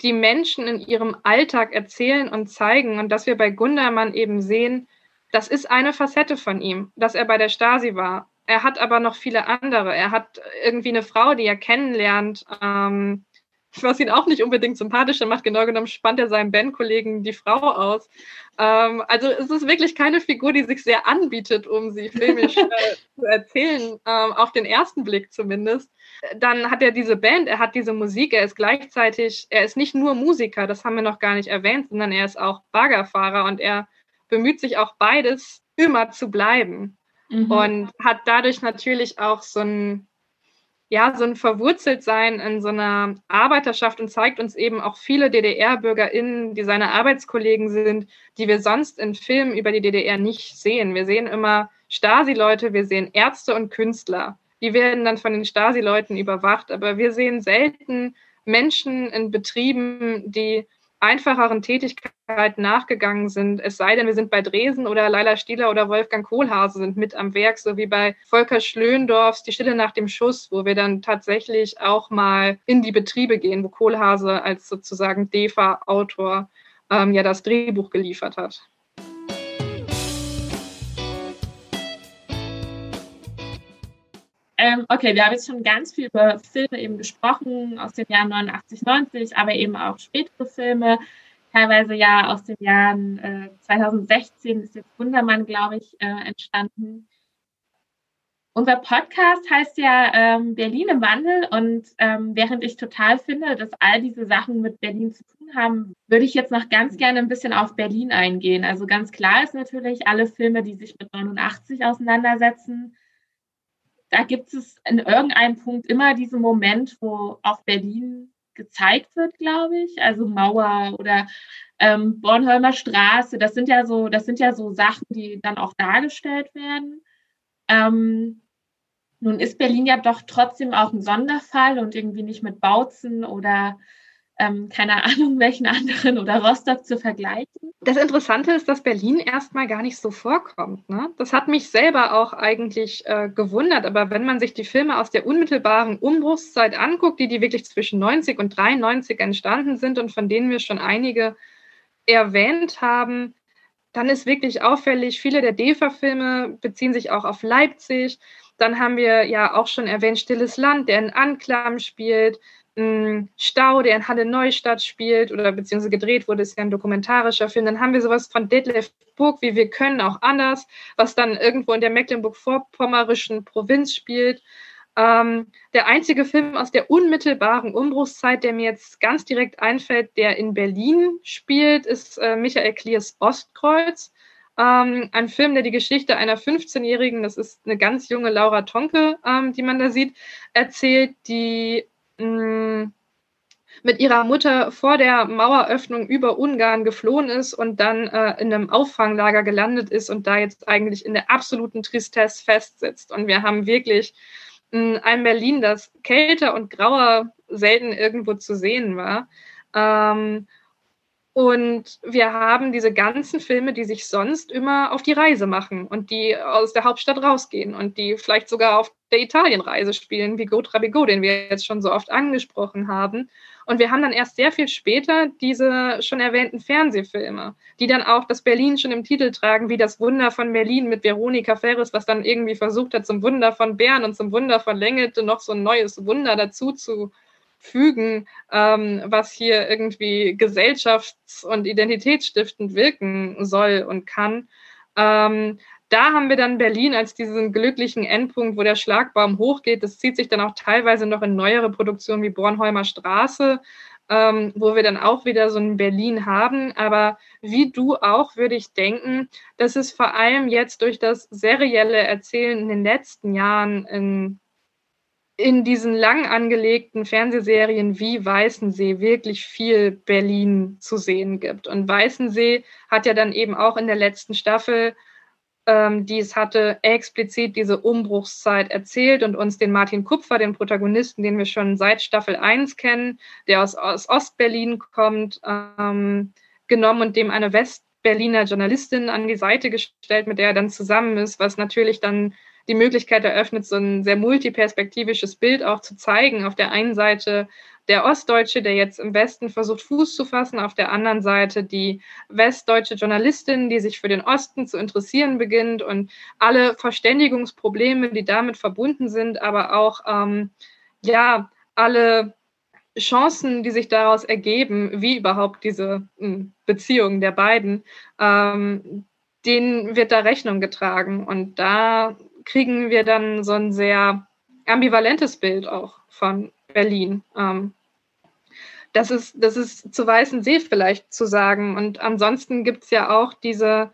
die Menschen in ihrem Alltag erzählen und zeigen und dass wir bei Gundermann eben sehen, das ist eine Facette von ihm, dass er bei der Stasi war. Er hat aber noch viele andere. Er hat irgendwie eine Frau, die er kennenlernt, ähm, was ihn auch nicht unbedingt sympathischer macht. Genau genommen spannt er seinem Bandkollegen die Frau aus. Ähm, also es ist wirklich keine Figur, die sich sehr anbietet, um sie filmisch *laughs* äh, zu erzählen, ähm, auf den ersten Blick zumindest. Dann hat er diese Band, er hat diese Musik, er ist gleichzeitig, er ist nicht nur Musiker, das haben wir noch gar nicht erwähnt, sondern er ist auch Baggerfahrer und er bemüht sich auch beides immer zu bleiben. Mhm. Und hat dadurch natürlich auch so ein ja, so ein Verwurzeltsein in so einer Arbeiterschaft und zeigt uns eben auch viele DDR-BürgerInnen, die seine Arbeitskollegen sind, die wir sonst in Filmen über die DDR nicht sehen. Wir sehen immer Stasi-Leute, wir sehen Ärzte und Künstler. Die werden dann von den Stasi-Leuten überwacht, aber wir sehen selten Menschen in Betrieben, die einfacheren Tätigkeiten nachgegangen sind. Es sei denn, wir sind bei Dresen oder Leila Stieler oder Wolfgang Kohlhase sind mit am Werk, so wie bei Volker Schlöndorfs Die Stille nach dem Schuss, wo wir dann tatsächlich auch mal in die Betriebe gehen, wo Kohlhase als sozusagen DEFA-Autor ähm, ja das Drehbuch geliefert hat. Ähm, okay, wir haben jetzt schon ganz viel über Filme eben gesprochen aus den Jahren 89, 90, aber eben auch spätere Filme, teilweise ja aus den Jahren äh, 2016 ist jetzt Wundermann, glaube ich, äh, entstanden. Unser Podcast heißt ja ähm, Berlin im Wandel und ähm, während ich total finde, dass all diese Sachen mit Berlin zu tun haben, würde ich jetzt noch ganz gerne ein bisschen auf Berlin eingehen. Also ganz klar ist natürlich, alle Filme, die sich mit 89 auseinandersetzen, da gibt es in irgendeinem Punkt immer diesen Moment, wo auch Berlin gezeigt wird, glaube ich. Also Mauer oder ähm, Bornholmer Straße. Das sind ja so, das sind ja so Sachen, die dann auch dargestellt werden. Ähm, nun ist Berlin ja doch trotzdem auch ein Sonderfall und irgendwie nicht mit Bautzen oder ähm, keine Ahnung, *laughs* welchen anderen oder Rostock zu vergleichen. Das Interessante ist, dass Berlin erstmal gar nicht so vorkommt. Ne? Das hat mich selber auch eigentlich äh, gewundert. Aber wenn man sich die Filme aus der unmittelbaren Umbruchszeit anguckt, die, die wirklich zwischen 90 und 93 entstanden sind und von denen wir schon einige erwähnt haben, dann ist wirklich auffällig, viele der DEFA-Filme beziehen sich auch auf Leipzig. Dann haben wir ja auch schon erwähnt Stilles Land, der in Anklam spielt. Stau, der in Halle Neustadt spielt oder beziehungsweise gedreht wurde, ist ja ein dokumentarischer Film. Dann haben wir sowas von Detlef Burg, wie wir können, auch anders, was dann irgendwo in der Mecklenburg-Vorpommerischen Provinz spielt. Ähm, der einzige Film aus der unmittelbaren Umbruchszeit, der mir jetzt ganz direkt einfällt, der in Berlin spielt, ist äh, Michael Kliers Ostkreuz. Ähm, ein Film, der die Geschichte einer 15-Jährigen, das ist eine ganz junge Laura Tonke, ähm, die man da sieht, erzählt, die Mm, mit ihrer Mutter vor der Maueröffnung über Ungarn geflohen ist und dann äh, in einem Auffanglager gelandet ist und da jetzt eigentlich in der absoluten Tristesse festsitzt. Und wir haben wirklich mh, mm, ein Berlin, das kälter und grauer selten irgendwo zu sehen war. Ähm, und wir haben diese ganzen Filme, die sich sonst immer auf die Reise machen und die aus der Hauptstadt rausgehen und die vielleicht sogar auf der Italienreise spielen, wie Go Trabigo, den wir jetzt schon so oft angesprochen haben. Und wir haben dann erst sehr viel später diese schon erwähnten Fernsehfilme, die dann auch das Berlin schon im Titel tragen, wie das Wunder von Berlin mit Veronika Ferris, was dann irgendwie versucht hat, zum Wunder von Bern und zum Wunder von Längete noch so ein neues Wunder dazu zu fügen, ähm, was hier irgendwie gesellschafts- und identitätsstiftend wirken soll und kann. Ähm, da haben wir dann Berlin als diesen glücklichen Endpunkt, wo der Schlagbaum hochgeht. Das zieht sich dann auch teilweise noch in neuere Produktionen wie Bornholmer Straße, ähm, wo wir dann auch wieder so ein Berlin haben. Aber wie du auch, würde ich denken, dass es vor allem jetzt durch das serielle Erzählen in den letzten Jahren in in diesen lang angelegten Fernsehserien wie Weißensee wirklich viel Berlin zu sehen gibt. Und Weißensee hat ja dann eben auch in der letzten Staffel, ähm, die es hatte, explizit diese Umbruchszeit erzählt und uns den Martin Kupfer, den Protagonisten, den wir schon seit Staffel 1 kennen, der aus, aus Ostberlin kommt, ähm, genommen und dem eine Westberliner Journalistin an die Seite gestellt, mit der er dann zusammen ist, was natürlich dann die Möglichkeit eröffnet, so ein sehr multiperspektivisches Bild auch zu zeigen. Auf der einen Seite der Ostdeutsche, der jetzt im Westen versucht, Fuß zu fassen, auf der anderen Seite die westdeutsche Journalistin, die sich für den Osten zu interessieren beginnt und alle Verständigungsprobleme, die damit verbunden sind, aber auch ähm, ja alle Chancen, die sich daraus ergeben, wie überhaupt diese hm, Beziehung der beiden, ähm, denen wird da Rechnung getragen. Und da kriegen wir dann so ein sehr ambivalentes Bild auch von Berlin. Ähm, das ist, das ist zu Weißen See vielleicht zu sagen. Und ansonsten gibt es ja auch diese,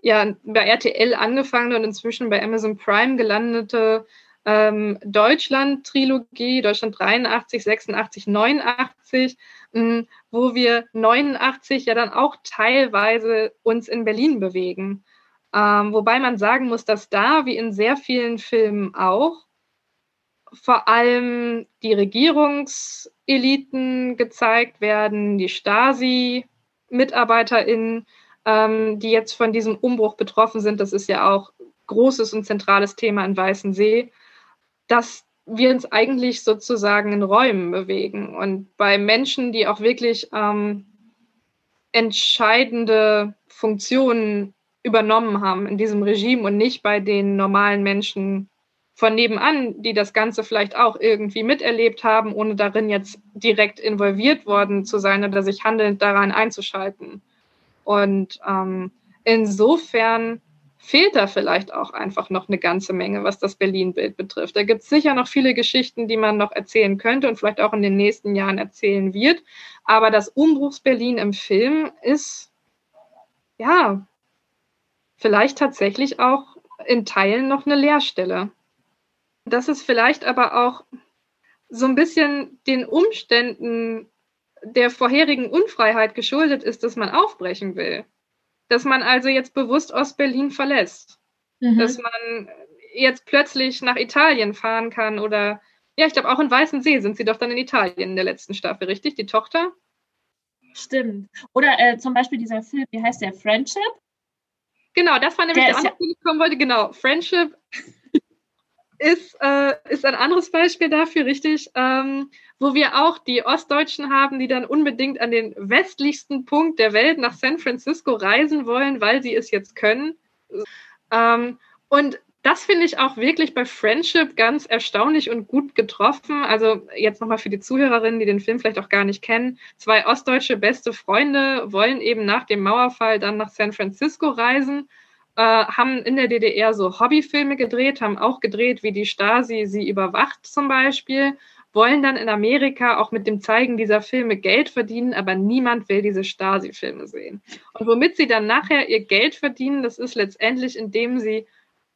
ja, bei RTL angefangene und inzwischen bei Amazon Prime gelandete ähm, Deutschland-Trilogie, Deutschland 83, 86, 89, mh, wo wir 89 ja dann auch teilweise uns in Berlin bewegen. Ähm, wobei man sagen muss, dass da, wie in sehr vielen Filmen auch, vor allem die Regierungseliten gezeigt werden, die Stasi-MitarbeiterInnen, ähm, die jetzt von diesem Umbruch betroffen sind. Das ist ja auch großes und zentrales Thema in Weißensee dass wir uns eigentlich sozusagen in Räumen bewegen. Und bei Menschen, die auch wirklich ähm, entscheidende Funktionen übernommen haben in diesem Regime und nicht bei den normalen Menschen von nebenan, die das Ganze vielleicht auch irgendwie miterlebt haben, ohne darin jetzt direkt involviert worden zu sein oder sich handelnd daran einzuschalten. Und ähm, insofern fehlt da vielleicht auch einfach noch eine ganze Menge, was das Berlin-Bild betrifft. Da gibt es sicher noch viele Geschichten, die man noch erzählen könnte und vielleicht auch in den nächsten Jahren erzählen wird. Aber das Umbruchs-Berlin im Film ist, ja, vielleicht tatsächlich auch in Teilen noch eine Leerstelle. Das ist vielleicht aber auch so ein bisschen den Umständen der vorherigen Unfreiheit geschuldet ist, dass man aufbrechen will dass man also jetzt bewusst Ostberlin verlässt. Mhm. Dass man jetzt plötzlich nach Italien fahren kann oder ja, ich glaube auch in Weißensee sind sie doch dann in Italien in der letzten Staffel, richtig? Die Tochter? Stimmt. Oder äh, zum Beispiel dieser Film, wie heißt der? Friendship? Genau, das war nämlich der, der andere, ja ich kommen wollte. Genau, Friendship *laughs* ist, äh, ist ein anderes Beispiel dafür, richtig, ähm, wo wir auch die Ostdeutschen haben, die dann unbedingt an den westlichsten Punkt der Welt nach San Francisco reisen wollen, weil sie es jetzt können. Ähm, und das finde ich auch wirklich bei Friendship ganz erstaunlich und gut getroffen. Also jetzt nochmal für die Zuhörerinnen, die den Film vielleicht auch gar nicht kennen. Zwei ostdeutsche beste Freunde wollen eben nach dem Mauerfall dann nach San Francisco reisen äh, haben in der DDR so Hobbyfilme gedreht, haben auch gedreht, wie die Stasi sie überwacht zum Beispiel, wollen dann in Amerika auch mit dem Zeigen dieser Filme Geld verdienen, aber niemand will diese Stasi-Filme sehen. Und womit sie dann nachher ihr Geld verdienen, das ist letztendlich, indem sie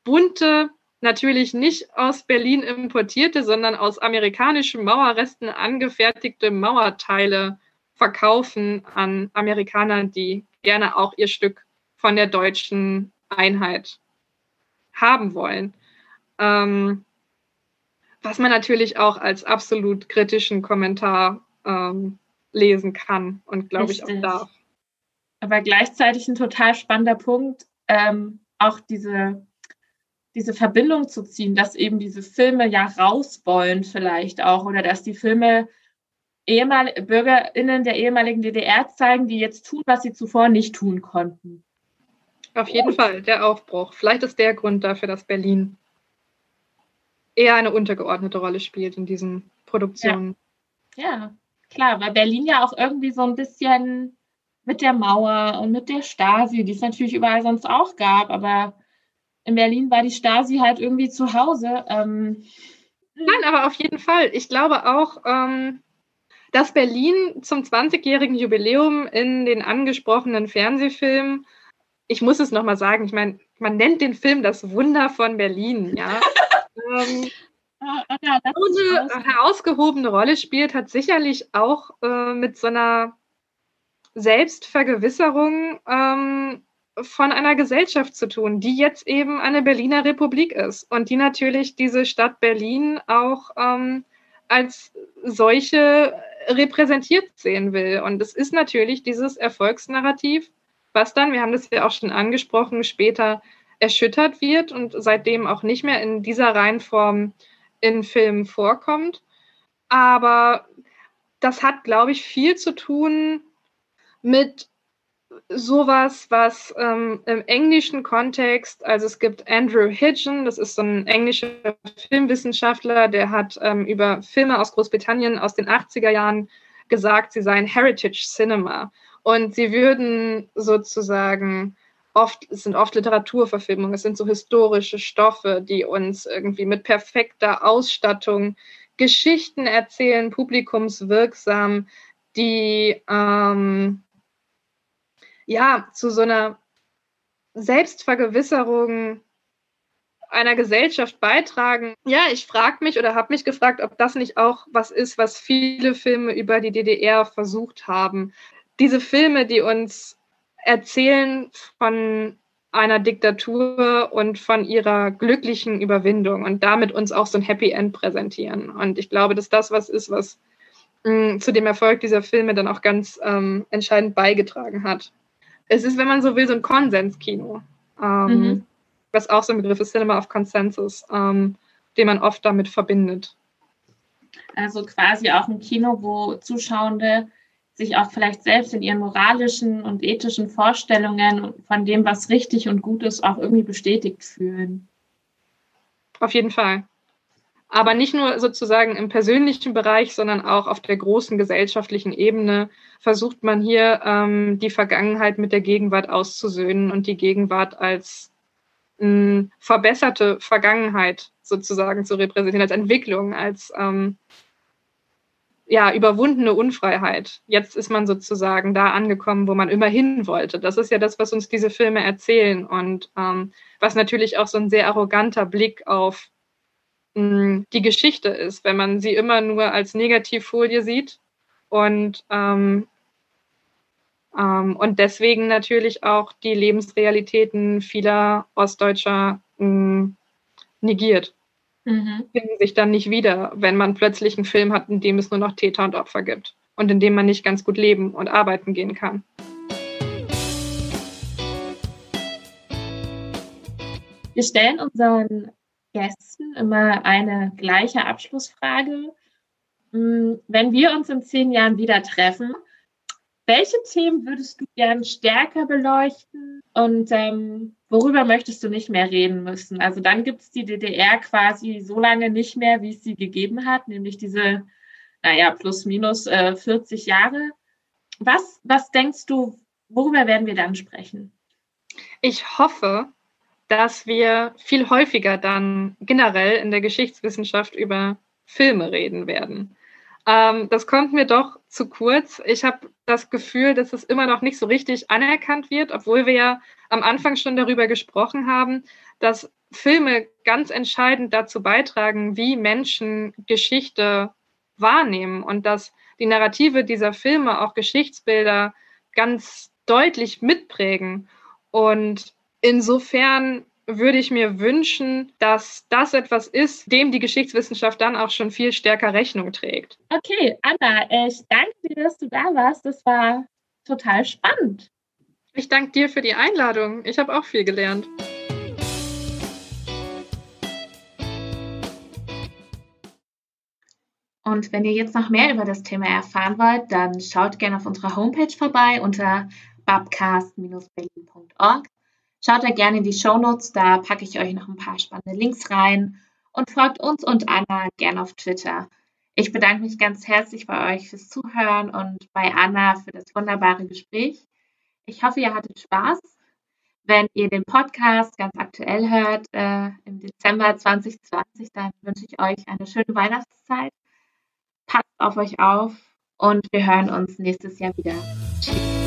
bunte, natürlich nicht aus Berlin importierte, sondern aus amerikanischen Mauerresten angefertigte Mauerteile verkaufen an Amerikaner, die gerne auch ihr Stück von der deutschen Einheit haben wollen. Ähm, was man natürlich auch als absolut kritischen Kommentar ähm, lesen kann und glaube ich auch darf. Aber gleichzeitig ein total spannender Punkt, ähm, auch diese, diese Verbindung zu ziehen, dass eben diese Filme ja raus wollen vielleicht auch oder dass die Filme Ehemal BürgerInnen der ehemaligen DDR zeigen, die jetzt tun, was sie zuvor nicht tun konnten. Auf jeden Fall, der Aufbruch. Vielleicht ist der Grund dafür, dass Berlin eher eine untergeordnete Rolle spielt in diesen Produktionen. Ja. ja, klar, weil Berlin ja auch irgendwie so ein bisschen mit der Mauer und mit der Stasi, die es natürlich überall sonst auch gab, aber in Berlin war die Stasi halt irgendwie zu Hause. Ähm, Nein, aber auf jeden Fall. Ich glaube auch, ähm, dass Berlin zum 20-jährigen Jubiläum in den angesprochenen Fernsehfilmen ich muss es nochmal sagen, ich meine, man nennt den Film das Wunder von Berlin, ja. *laughs* ähm, ja, eine herausgehobene Rolle spielt, hat sicherlich auch äh, mit so einer Selbstvergewisserung ähm, von einer Gesellschaft zu tun, die jetzt eben eine Berliner Republik ist und die natürlich diese Stadt Berlin auch ähm, als solche repräsentiert sehen will. Und es ist natürlich dieses Erfolgsnarrativ, was dann, wir haben das ja auch schon angesprochen, später erschüttert wird und seitdem auch nicht mehr in dieser Reihenform in Filmen vorkommt. Aber das hat, glaube ich, viel zu tun mit sowas, was ähm, im englischen Kontext, also es gibt Andrew Hitchen, das ist so ein englischer Filmwissenschaftler, der hat ähm, über Filme aus Großbritannien aus den 80er Jahren gesagt, sie seien Heritage Cinema. Und sie würden sozusagen oft, es sind oft Literaturverfilmungen, es sind so historische Stoffe, die uns irgendwie mit perfekter Ausstattung Geschichten erzählen, publikumswirksam, die ähm, ja zu so einer Selbstvergewisserung einer Gesellschaft beitragen. Ja, ich frage mich oder habe mich gefragt, ob das nicht auch was ist, was viele Filme über die DDR versucht haben. Diese Filme, die uns erzählen von einer Diktatur und von ihrer glücklichen Überwindung und damit uns auch so ein Happy End präsentieren. Und ich glaube, dass das was ist, was mh, mm, zu dem Erfolg dieser Filme dann auch ganz ähm, entscheidend beigetragen hat. Es ist, wenn man so will, so ein Konsenskino. Ähm, mhm was auch so ein Begriff ist, Cinema of Consensus, ähm, den man oft damit verbindet. Also quasi auch ein Kino, wo Zuschauende sich auch vielleicht selbst in ihren moralischen und ethischen Vorstellungen von dem, was richtig und gut ist, auch irgendwie bestätigt fühlen. Auf jeden Fall. Aber nicht nur sozusagen im persönlichen Bereich, sondern auch auf der großen gesellschaftlichen Ebene versucht man hier ähm, die Vergangenheit mit der Gegenwart auszusöhnen und die Gegenwart als mh, verbesserte Vergangenheit sozusagen zu repräsentieren, als Entwicklung, als ähm, ja, überwundene Unfreiheit. Jetzt ist man sozusagen da angekommen, wo man immer hin wollte. Das ist ja das, was uns diese Filme erzählen und ähm, was natürlich auch so ein sehr arroganter Blick auf die Geschichte ist, wenn man sie immer nur als Negativfolie sieht und ähm, ähm, und deswegen natürlich auch die Lebensrealitäten vieler Ostdeutscher mh, mm, negiert. Mhm. Finden sich dann nicht wieder, wenn man plötzlich einen Film hat, in dem es nur noch Täter und Opfer gibt und in dem man nicht ganz gut leben und arbeiten gehen kann. Wir stellen unseren Gästen immer eine gleiche Abschlussfrage. Mm, wenn wir uns in zehn Jahren wieder treffen, welche Themen würdest du gern stärker beleuchten und ähm, worüber möchtest du nicht mehr reden müssen? Also dann gibt es die DDR quasi so lange nicht mehr, wie es sie gegeben hat, nämlich diese, naja, plus minus äh, 40 Jahre. Was, was denkst du, worüber werden wir dann sprechen? Ich hoffe, dass wir viel häufiger dann generell in der Geschichtswissenschaft über Filme reden werden. Ähm, das kommt mir doch zu kurz. Ich habe das Gefühl, dass es immer noch nicht so richtig anerkannt wird, obwohl wir ja am Anfang schon darüber gesprochen haben, dass Filme ganz entscheidend dazu beitragen, wie Menschen Geschichte wahrnehmen und dass die Narrative dieser Filme auch Geschichtsbilder ganz deutlich mitprägen. Und insofern würde ich mir wünschen, dass das etwas ist, dem die Geschichtswissenschaft dann auch schon viel stärker Rechnung trägt. Okay, Anna, ich danke dir, dass du da warst. Das war total spannend. Ich danke dir für die Einladung. Ich habe auch viel gelernt. Und wenn ihr jetzt noch mehr über das Thema erfahren wollt, dann schaut gerne auf unserer Homepage vorbei unter babcast-berlin.org. Schaut da gerne in die Show Notes, da packe ich euch noch ein paar spannende Links rein und folgt uns und Anna gerne auf Twitter. Ich bedanke mich ganz herzlich bei euch fürs Zuhören und bei Anna für das wunderbare Gespräch. Ich hoffe, ihr hattet Spaß. Wenn ihr den Podcast ganz aktuell hört, äh, im Dezember 2020, dann wünsche ich euch eine schöne Weihnachtszeit. Passt auf euch auf und wir hören uns nächstes Jahr wieder. Tschüss.